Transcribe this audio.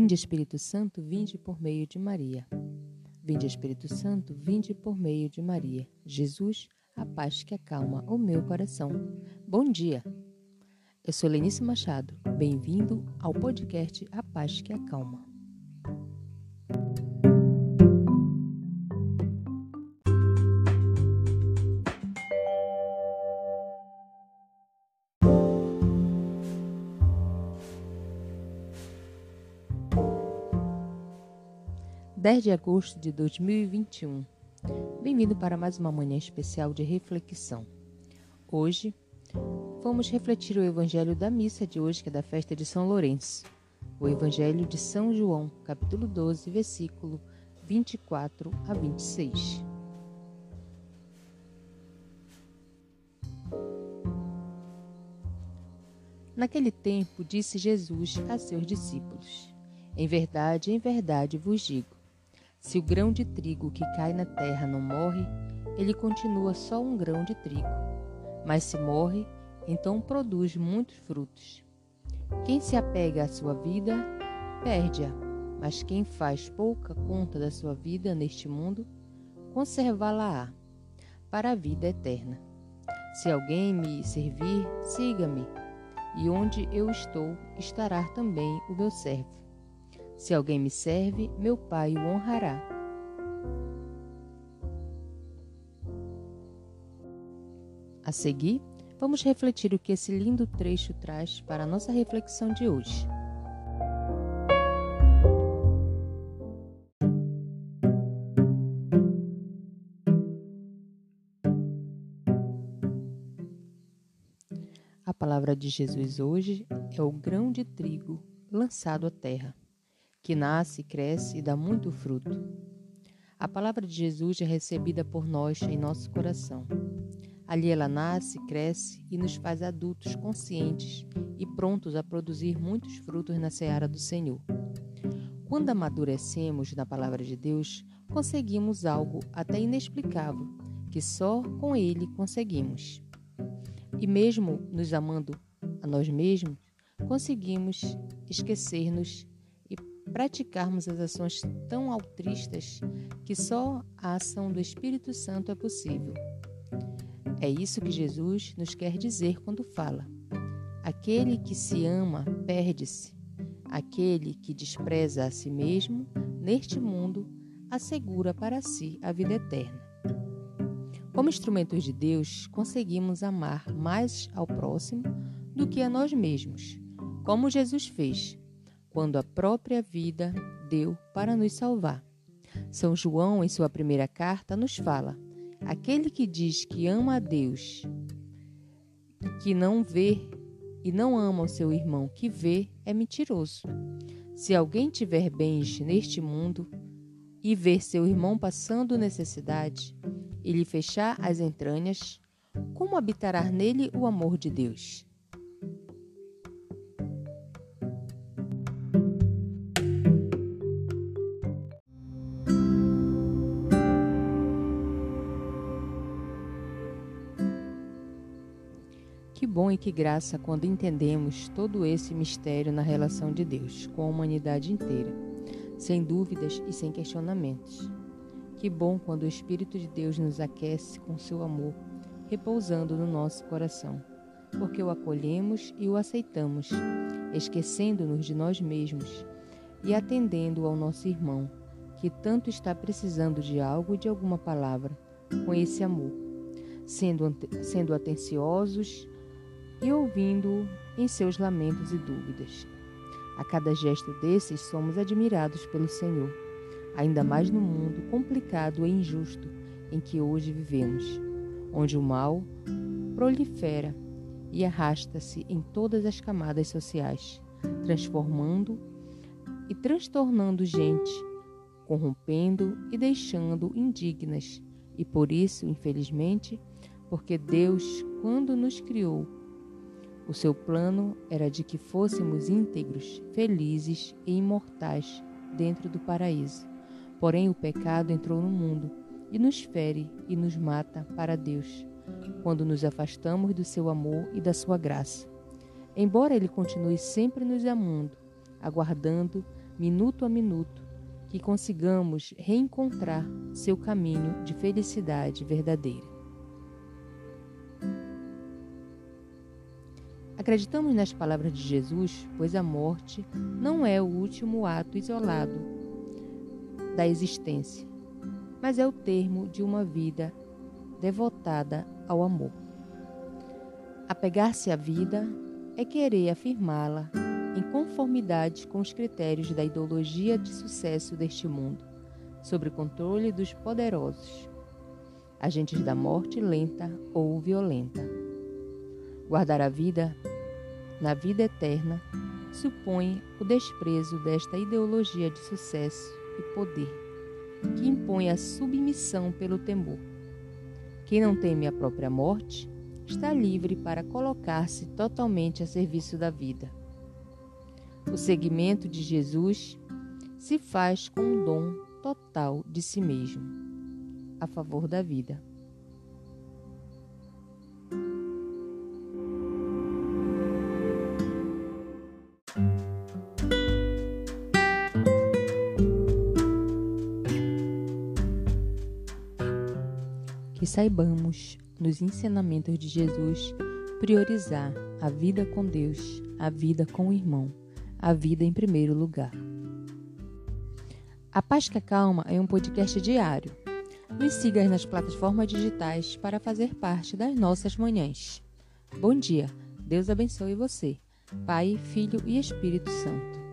Vinde Espírito Santo, vinde por meio de Maria. Vinde Espírito Santo, vinde por meio de Maria. Jesus, a paz que acalma o meu coração. Bom dia. Eu sou Lenice Machado. Bem-vindo ao podcast A Paz que Acalma. 10 de agosto de 2021. Bem-vindo para mais uma manhã especial de reflexão. Hoje, vamos refletir o evangelho da missa de hoje, que é da festa de São Lourenço. O evangelho de São João, capítulo 12, versículo 24 a 26. Naquele tempo, disse Jesus a seus discípulos: Em verdade, em verdade vos digo se o grão de trigo que cai na terra não morre, ele continua só um grão de trigo. Mas se morre, então produz muitos frutos. Quem se apega à sua vida, perde-a, mas quem faz pouca conta da sua vida neste mundo, conservá-la-á para a vida eterna. Se alguém me servir, siga-me, e onde eu estou, estará também o meu servo. Se alguém me serve, meu Pai o honrará. A seguir, vamos refletir o que esse lindo trecho traz para a nossa reflexão de hoje. A palavra de Jesus hoje é o grão de trigo lançado à terra que nasce, cresce e dá muito fruto. A palavra de Jesus é recebida por nós em nosso coração. Ali ela nasce, cresce e nos faz adultos conscientes e prontos a produzir muitos frutos na seara do Senhor. Quando amadurecemos na palavra de Deus, conseguimos algo até inexplicável, que só com Ele conseguimos. E mesmo nos amando a nós mesmos, conseguimos esquecer-nos praticarmos as ações tão altruístas que só a ação do Espírito Santo é possível. É isso que Jesus nos quer dizer quando fala: Aquele que se ama perde-se. Aquele que despreza a si mesmo, neste mundo, assegura para si a vida eterna. Como instrumentos de Deus, conseguimos amar mais ao próximo do que a nós mesmos, como Jesus fez, quando a própria vida deu para nos salvar. São João, em sua primeira carta, nos fala: aquele que diz que ama a Deus, que não vê e não ama o seu irmão que vê, é mentiroso. Se alguém tiver bens neste mundo e ver seu irmão passando necessidade e lhe fechar as entranhas, como habitará nele o amor de Deus? Que bom e que graça quando entendemos todo esse mistério na relação de Deus com a humanidade inteira, sem dúvidas e sem questionamentos. Que bom quando o Espírito de Deus nos aquece com seu amor, repousando no nosso coração, porque o acolhemos e o aceitamos, esquecendo-nos de nós mesmos e atendendo ao nosso irmão, que tanto está precisando de algo e de alguma palavra, com esse amor, sendo, sendo atenciosos e ouvindo-o em seus lamentos e dúvidas. A cada gesto desses somos admirados pelo Senhor, ainda mais no mundo complicado e injusto em que hoje vivemos, onde o mal prolifera e arrasta-se em todas as camadas sociais, transformando e transtornando gente, corrompendo e deixando indignas. E por isso, infelizmente, porque Deus, quando nos criou, o seu plano era de que fôssemos íntegros, felizes e imortais dentro do paraíso. Porém, o pecado entrou no mundo e nos fere e nos mata para Deus, quando nos afastamos do seu amor e da sua graça. Embora ele continue sempre nos amando, aguardando minuto a minuto, que consigamos reencontrar seu caminho de felicidade verdadeira. Acreditamos nas palavras de Jesus, pois a morte não é o último ato isolado da existência, mas é o termo de uma vida devotada ao amor. Apegar-se à vida é querer afirmá-la em conformidade com os critérios da ideologia de sucesso deste mundo, sob o controle dos poderosos, agentes da morte lenta ou violenta. Guardar a vida na vida eterna supõe o desprezo desta ideologia de sucesso e poder, que impõe a submissão pelo temor. Quem não teme a própria morte está livre para colocar-se totalmente a serviço da vida. O seguimento de Jesus se faz com um dom total de si mesmo, a favor da vida. Saibamos, nos ensinamentos de Jesus, priorizar a vida com Deus, a vida com o irmão, a vida em primeiro lugar. A Paz que Acalma é um podcast diário. Nos siga nas plataformas digitais para fazer parte das nossas manhãs. Bom dia, Deus abençoe você, Pai, Filho e Espírito Santo.